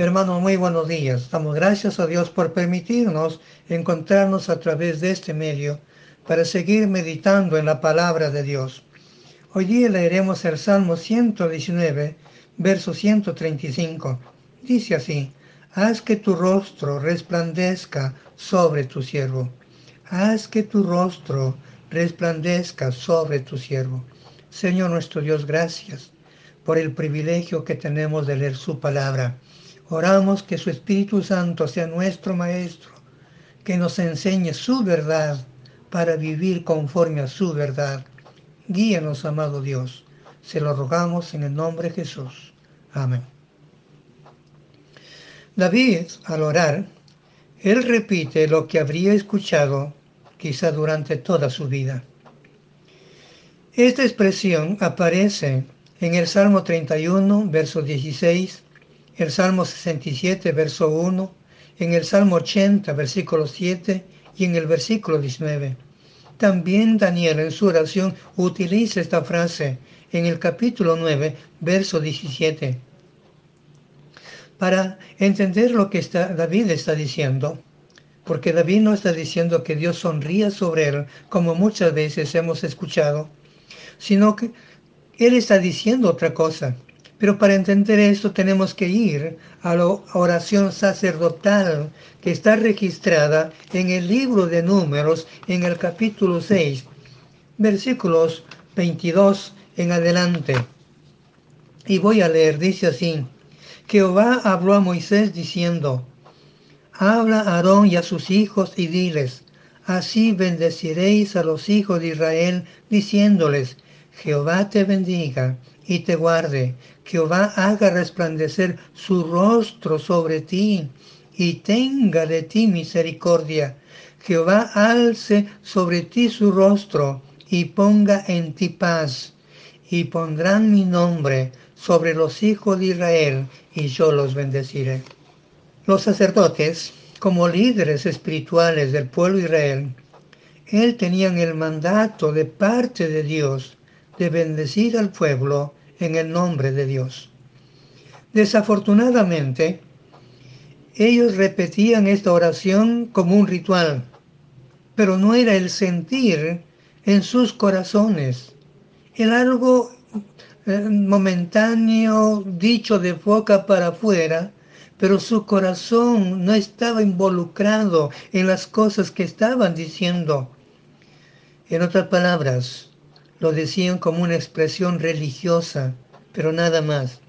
Hermano, muy buenos días. Damos gracias a Dios por permitirnos encontrarnos a través de este medio para seguir meditando en la palabra de Dios. Hoy día leeremos el Salmo 119, verso 135. Dice así, haz que tu rostro resplandezca sobre tu siervo. Haz que tu rostro resplandezca sobre tu siervo. Señor nuestro Dios, gracias por el privilegio que tenemos de leer su palabra. Oramos que su Espíritu Santo sea nuestro Maestro, que nos enseñe su verdad para vivir conforme a su verdad. Guíanos, amado Dios. Se lo rogamos en el nombre de Jesús. Amén. David, al orar, él repite lo que habría escuchado quizá durante toda su vida. Esta expresión aparece en el Salmo 31, verso 16, el Salmo 67, verso 1, en el Salmo 80, versículo 7 y en el versículo 19. También Daniel en su oración utiliza esta frase en el capítulo 9, verso 17. Para entender lo que está, David está diciendo, porque David no está diciendo que Dios sonría sobre él, como muchas veces hemos escuchado, sino que él está diciendo otra cosa. Pero para entender esto tenemos que ir a la oración sacerdotal que está registrada en el libro de números en el capítulo 6, versículos 22 en adelante. Y voy a leer, dice así, Jehová habló a Moisés diciendo, Habla a Aarón y a sus hijos y diles, así bendeciréis a los hijos de Israel, diciéndoles, Jehová te bendiga y te guarde. Jehová haga resplandecer su rostro sobre ti y tenga de ti misericordia. Jehová alce sobre ti su rostro y ponga en ti paz. Y pondrán mi nombre sobre los hijos de Israel y yo los bendeciré. Los sacerdotes, como líderes espirituales del pueblo Israel, él tenían el mandato de parte de Dios de bendecir al pueblo en el nombre de Dios. Desafortunadamente, ellos repetían esta oración como un ritual, pero no era el sentir en sus corazones, el algo eh, momentáneo dicho de boca para afuera, pero su corazón no estaba involucrado en las cosas que estaban diciendo. En otras palabras, lo decían como una expresión religiosa, pero nada más.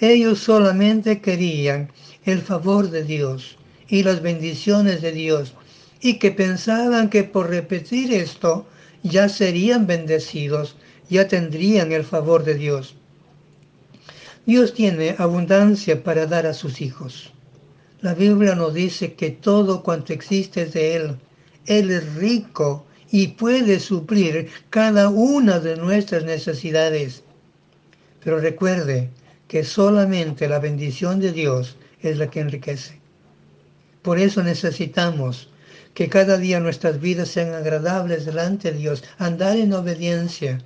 Ellos solamente querían el favor de Dios y las bendiciones de Dios y que pensaban que por repetir esto ya serían bendecidos, ya tendrían el favor de Dios. Dios tiene abundancia para dar a sus hijos. La Biblia nos dice que todo cuanto existe es de Él. Él es rico y puede suplir cada una de nuestras necesidades. Pero recuerde que solamente la bendición de Dios es la que enriquece. Por eso necesitamos que cada día nuestras vidas sean agradables delante de Dios, andar en obediencia,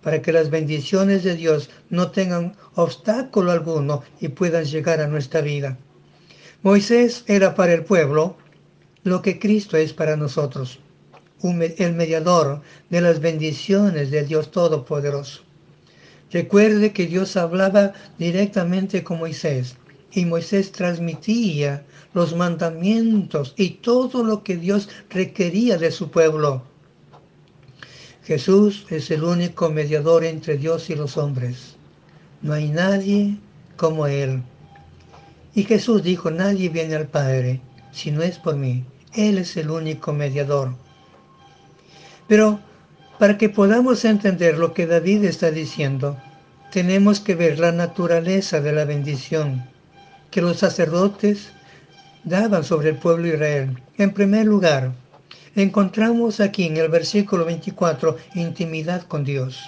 para que las bendiciones de Dios no tengan obstáculo alguno y puedan llegar a nuestra vida. Moisés era para el pueblo lo que Cristo es para nosotros el mediador de las bendiciones de Dios Todopoderoso. Recuerde que Dios hablaba directamente con Moisés y Moisés transmitía los mandamientos y todo lo que Dios requería de su pueblo. Jesús es el único mediador entre Dios y los hombres. No hay nadie como Él. Y Jesús dijo, nadie viene al Padre si no es por mí. Él es el único mediador. Pero para que podamos entender lo que David está diciendo, tenemos que ver la naturaleza de la bendición que los sacerdotes daban sobre el pueblo de Israel. En primer lugar, encontramos aquí en el versículo 24 intimidad con Dios.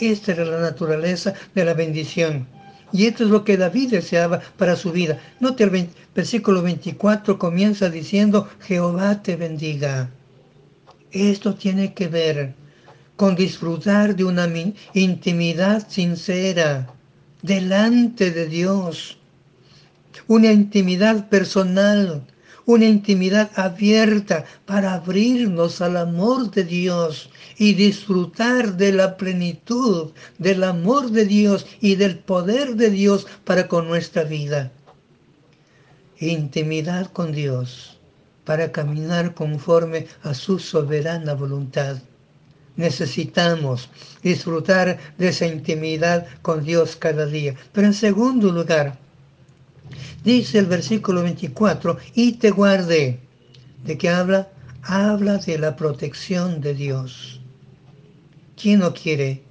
Esta era la naturaleza de la bendición. Y esto es lo que David deseaba para su vida. Note el versículo 24 comienza diciendo, Jehová te bendiga. Esto tiene que ver con disfrutar de una intimidad sincera delante de Dios. una intimidad personal, una intimidad abierta para abrirnos al amor de Dios y disfrutar de la plenitud del amor de Dios y del poder de Dios para con nuestra vida. Intimidad con Dios para caminar conforme a su soberana voluntad. Necesitamos disfrutar de esa intimidad con Dios cada día. Pero en segundo lugar, Dice el versículo 24, y te guarde. ¿De qué habla? Habla de la protección de Dios. ¿Quién no quiere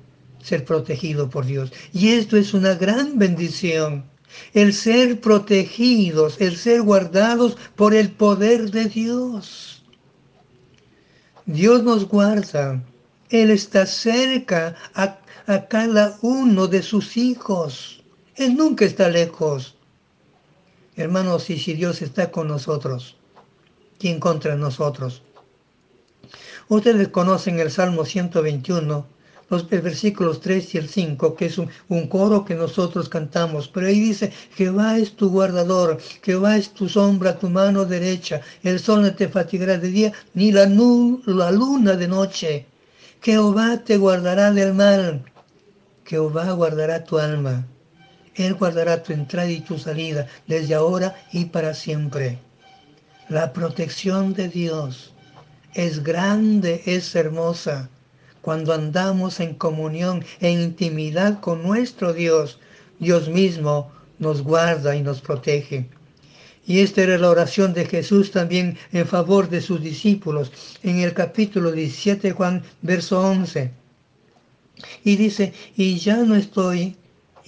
ser protegido por Dios? Y esto es una gran bendición. El ser protegidos, el ser guardados por el poder de Dios. Dios nos guarda. Él está cerca a, a cada uno de sus hijos. Él nunca está lejos. Hermanos, y si Dios está con nosotros, ¿quién contra nosotros? Ustedes conocen el Salmo 121, los versículos 3 y el 5, que es un, coro que nosotros cantamos, pero ahí dice, Jehová es tu guardador, Jehová es tu sombra, tu mano derecha, el sol no te fatigará de día, ni la, la luna de noche. Jehová te guardará del mal, Jehová guardará tu alma. Él guardará tu entrada y tu salida desde ahora y para siempre. La protección de Dios es grande, es hermosa. Cuando andamos en comunión, en intimidad con nuestro Dios, Dios mismo nos guarda y nos protege. Y esta era la oración de Jesús también en favor de sus discípulos en el capítulo 17 Juan, verso 11. Y dice, y ya no estoy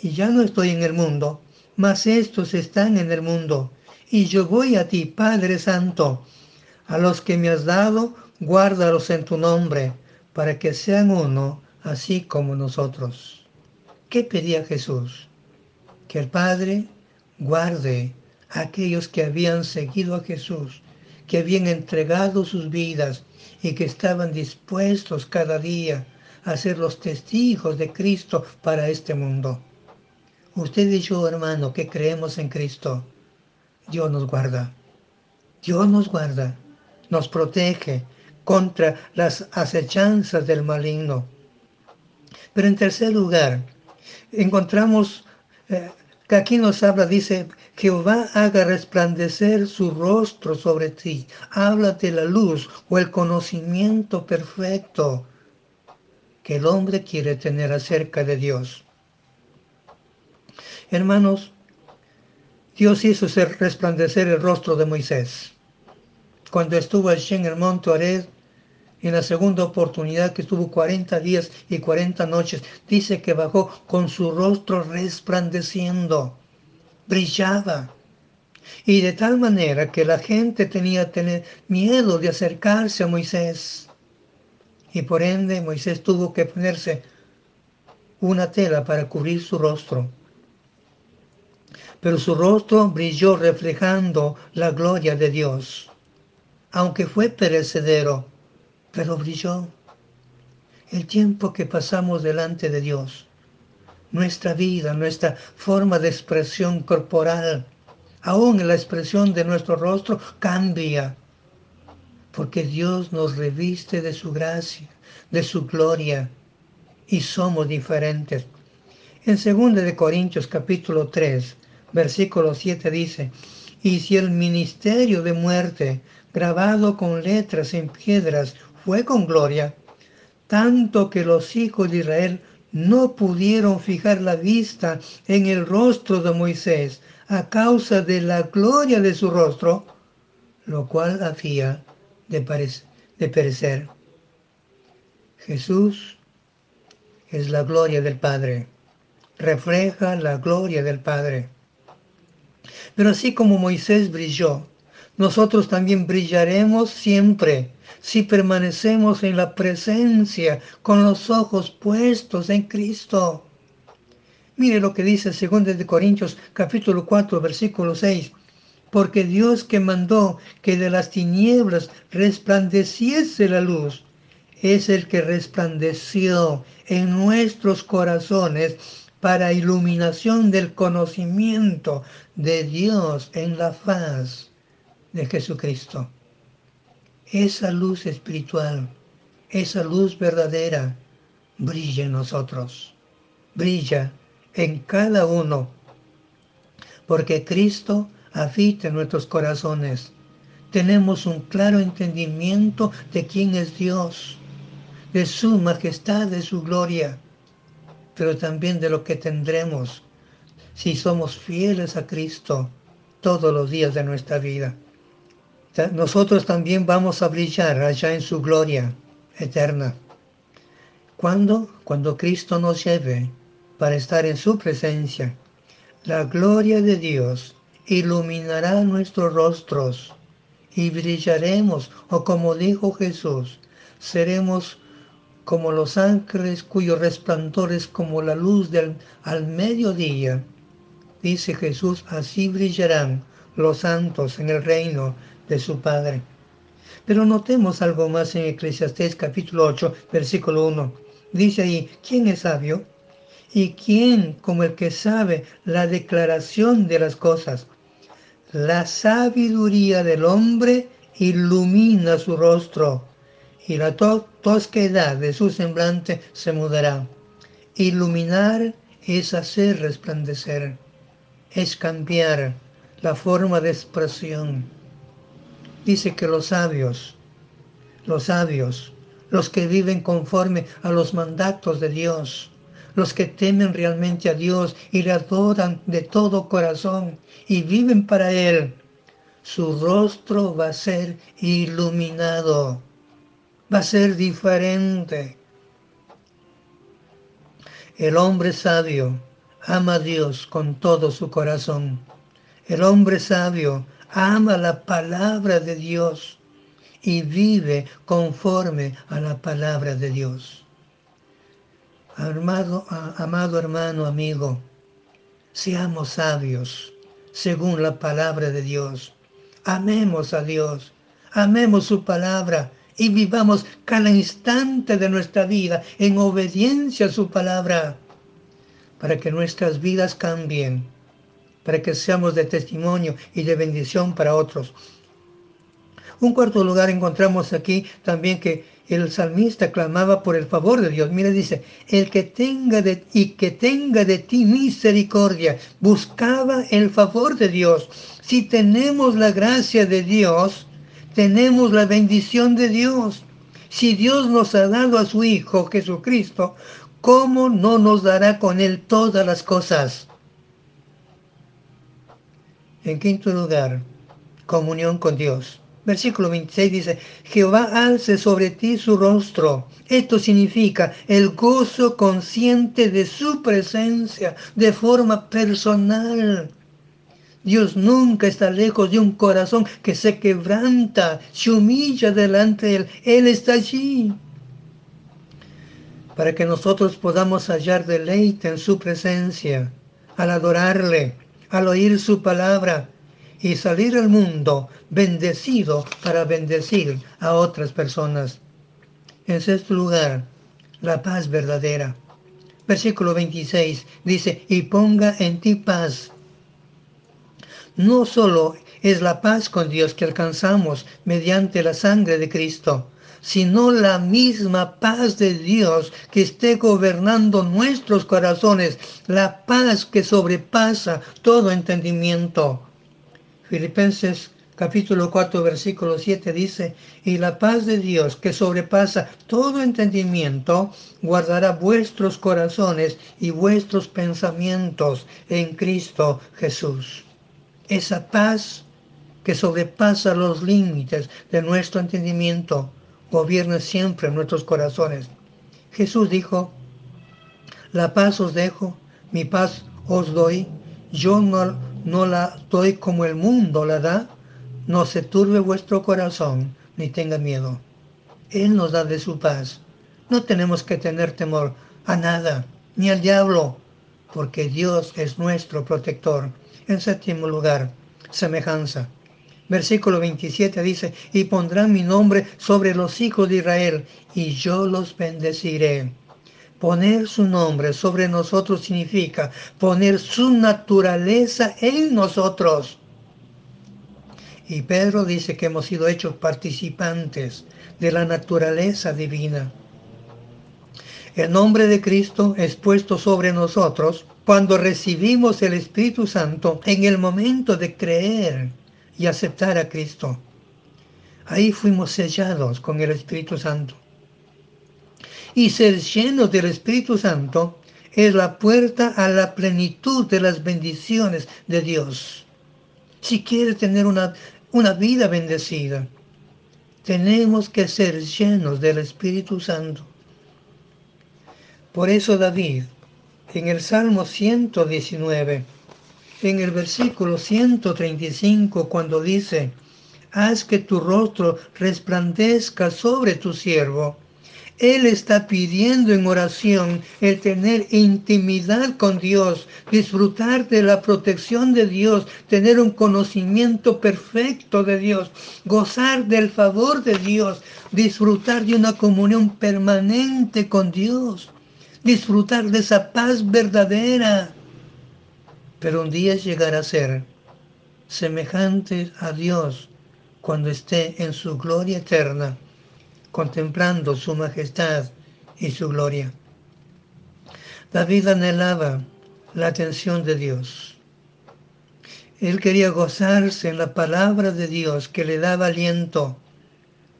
y ya no estoy en el mundo, mas estos están en el mundo. Y yo voy a ti, Padre Santo. A los que me has dado, guárdalos en tu nombre, para que sean uno, así como nosotros. ¿Qué pedía Jesús? Que el Padre guarde a aquellos que habían seguido a Jesús, que habían entregado sus vidas y que estaban dispuestos cada día a ser los testigos de Cristo para este mundo. Usted y yo, hermano, que creemos en Cristo, Dios nos guarda. Dios nos guarda, nos protege contra las acechanzas del maligno. Pero en tercer lugar, encontramos eh, que aquí nos habla, dice, Jehová haga resplandecer su rostro sobre ti. Habla de la luz o el conocimiento perfecto que el hombre quiere tener acerca de Dios. Hermanos, Dios hizo resplandecer el rostro de Moisés. Cuando estuvo allí en el monte Ared, en la segunda oportunidad que estuvo 40 días y 40 noches, dice que bajó con su rostro resplandeciendo, brillaba. Y de tal manera que la gente tenía tener miedo de acercarse a Moisés. Y por ende Moisés tuvo que ponerse una tela para cubrir su rostro pero su rostro brilló reflejando la gloria de Dios. Aunque fue perecedero, pero brilló. El tiempo que pasamos delante de Dios, nuestra vida, nuestra forma de expresión corporal, aún la expresión de nuestro rostro cambia, porque Dios nos reviste de su gracia, de su gloria, y somos diferentes. En 2 de Corintios capítulo 3, versículo 7 dice, y si el ministerio de muerte grabado con letras en piedras fue con gloria, tanto que los hijos de Israel no pudieron fijar la vista en el rostro de Moisés a causa de la gloria de su rostro, lo cual hacía de, de perecer. Jesús es la gloria del Padre, refleja la gloria del Padre. Pero así como Moisés brilló, nosotros también brillaremos siempre si permanecemos en la presencia con los ojos puestos en Cristo. Mire lo que dice 2 de Corintios capítulo 4 versículo 6. Porque Dios que mandó que de las tinieblas resplandeciese la luz, es el que resplandeció en nuestros corazones para iluminación del conocimiento de Dios en la faz de Jesucristo. Esa luz espiritual, esa luz verdadera, brilla en nosotros, brilla en cada uno, porque Cristo habita en nuestros corazones. Tenemos un claro entendimiento de quién es Dios, de su majestad, de su gloria, pero también de lo que tendremos si somos fieles a Cristo todos los días de nuestra vida. Nosotros también vamos a brillar allá en su gloria eterna. ¿Cuándo? Cuando Cristo nos lleve para estar en su presencia. La gloria de Dios iluminará nuestros rostros y brillaremos, o como dijo Jesús, seremos como los ángeles cuyo resplandor es como la luz del, al mediodía. Dice Jesús, así brillarán los santos en el reino su Padre. Pero notemos algo más en Eclesiastés capítulo 8, versículo 1. Dice ahí, ¿quién es sabio? ¿Y quién como el que sabe la declaración de las cosas? La sabiduría del hombre ilumina su rostro y la tosquedad de su semblante se mudará. Iluminar es hacer resplandecer, es cambiar la forma de expresión. Dice que los sabios, los sabios, los que viven conforme a los mandatos de Dios, los que temen realmente a Dios y le adoran de todo corazón y viven para Él, su rostro va a ser iluminado va a ser diferente. El hombre sabio ama a Dios con todo su corazón. El hombre sabio ama la palabra de Dios y vive conforme a la palabra de Dios. Amado, amado hermano, amigo, seamos sabios según la palabra de Dios. Amemos a Dios, amemos su palabra y vivamos cada instante de nuestra vida en obediencia a su palabra, para que nuestras vidas cambien, para que seamos de testimonio y de bendición para otros. Un cuarto lugar encontramos aquí también que el salmista clamaba por el favor de Dios. Mira, dice, el que tenga de, y que tenga de ti misericordia, buscaba el favor de Dios. Si tenemos la gracia de Dios, tenemos la bendición de Dios. Si Dios nos ha dado a su Hijo Jesucristo, ¿cómo no nos dará con Él todas las cosas? En quinto lugar, comunión con Dios. Versículo 26 dice, Jehová alce sobre ti su rostro. Esto significa el gozo consciente de su presencia de forma personal. Dios nunca está lejos de un corazón que se quebranta, se humilla delante de Él. Él está allí. Para que nosotros podamos hallar deleite en su presencia, al adorarle, al oír su palabra y salir al mundo bendecido para bendecir a otras personas. En sexto lugar, la paz verdadera. Versículo 26 dice, y ponga en ti paz no solo es la paz con Dios que alcanzamos mediante la sangre de Cristo, sino la misma paz de Dios que esté gobernando nuestros corazones, la paz que sobrepasa todo entendimiento. Filipenses capítulo 4 versículo 7 dice, y la paz de Dios que sobrepasa todo entendimiento, guardará vuestros corazones y vuestros pensamientos en Cristo Jesús esa paz que sobrepasa los límites de nuestro entendimiento, gobierna siempre nuestros corazones. Jesús dijo, la paz os dejo, mi paz os doy, yo no, no la doy como el mundo la da, no se turbe vuestro corazón, ni tenga miedo. Él nos da de su paz. No tenemos que tener temor a nada, ni al diablo, porque Dios es nuestro protector. En séptimo lugar, semejanza. Versículo 27 dice, y pondrán mi nombre sobre los hijos de Israel, y yo los bendeciré. Poner su nombre sobre nosotros significa poner su naturaleza en nosotros. Y Pedro dice que hemos sido hechos participantes de la naturaleza divina. El nombre de Cristo es puesto sobre nosotros cuando recibimos el Espíritu Santo en el momento de creer y aceptar a Cristo. Ahí fuimos sellados con el Espíritu Santo. Y ser lleno del Espíritu Santo es la puerta a la plenitud de las bendiciones de Dios. Si quiere tener una, una vida bendecida, tenemos que ser llenos del Espíritu Santo. Por eso David, en el Salmo 119, en el versículo 135, cuando dice, haz que tu rostro resplandezca sobre tu siervo. Él está pidiendo en oración el tener intimidad con Dios, disfrutar de la protección de Dios, tener un conocimiento perfecto de Dios, gozar del favor de Dios, disfrutar de una comunión permanente con Dios, disfrutar de esa paz verdadera. Pero un día llegará a ser semejante a Dios cuando esté en su gloria eterna, contemplando su majestad y su gloria. David anhelaba la atención de Dios. Él quería gozarse en la palabra de Dios que le daba aliento,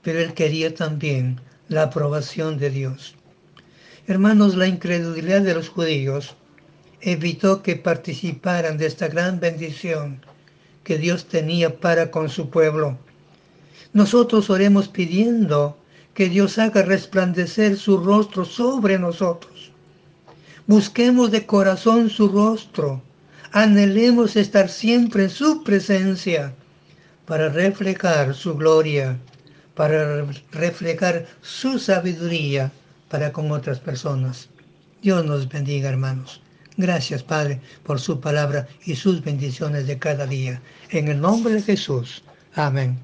pero él quería también la aprobación de Dios. Hermanos, la incredulidad de los judíos evitó que participaran de esta gran bendición que Dios tenía para con su pueblo nosotros oremos pidiendo que Dios haga resplandecer su rostro sobre nosotros. Busquemos de corazón su rostro. Anhelemos estar siempre en su presencia para reflejar su gloria, para reflejar su sabiduría para con otras personas. Dios nos bendiga, hermanos. Gracias, Padre, por su palabra y sus bendiciones de cada día. En el nombre de Jesús. Amén.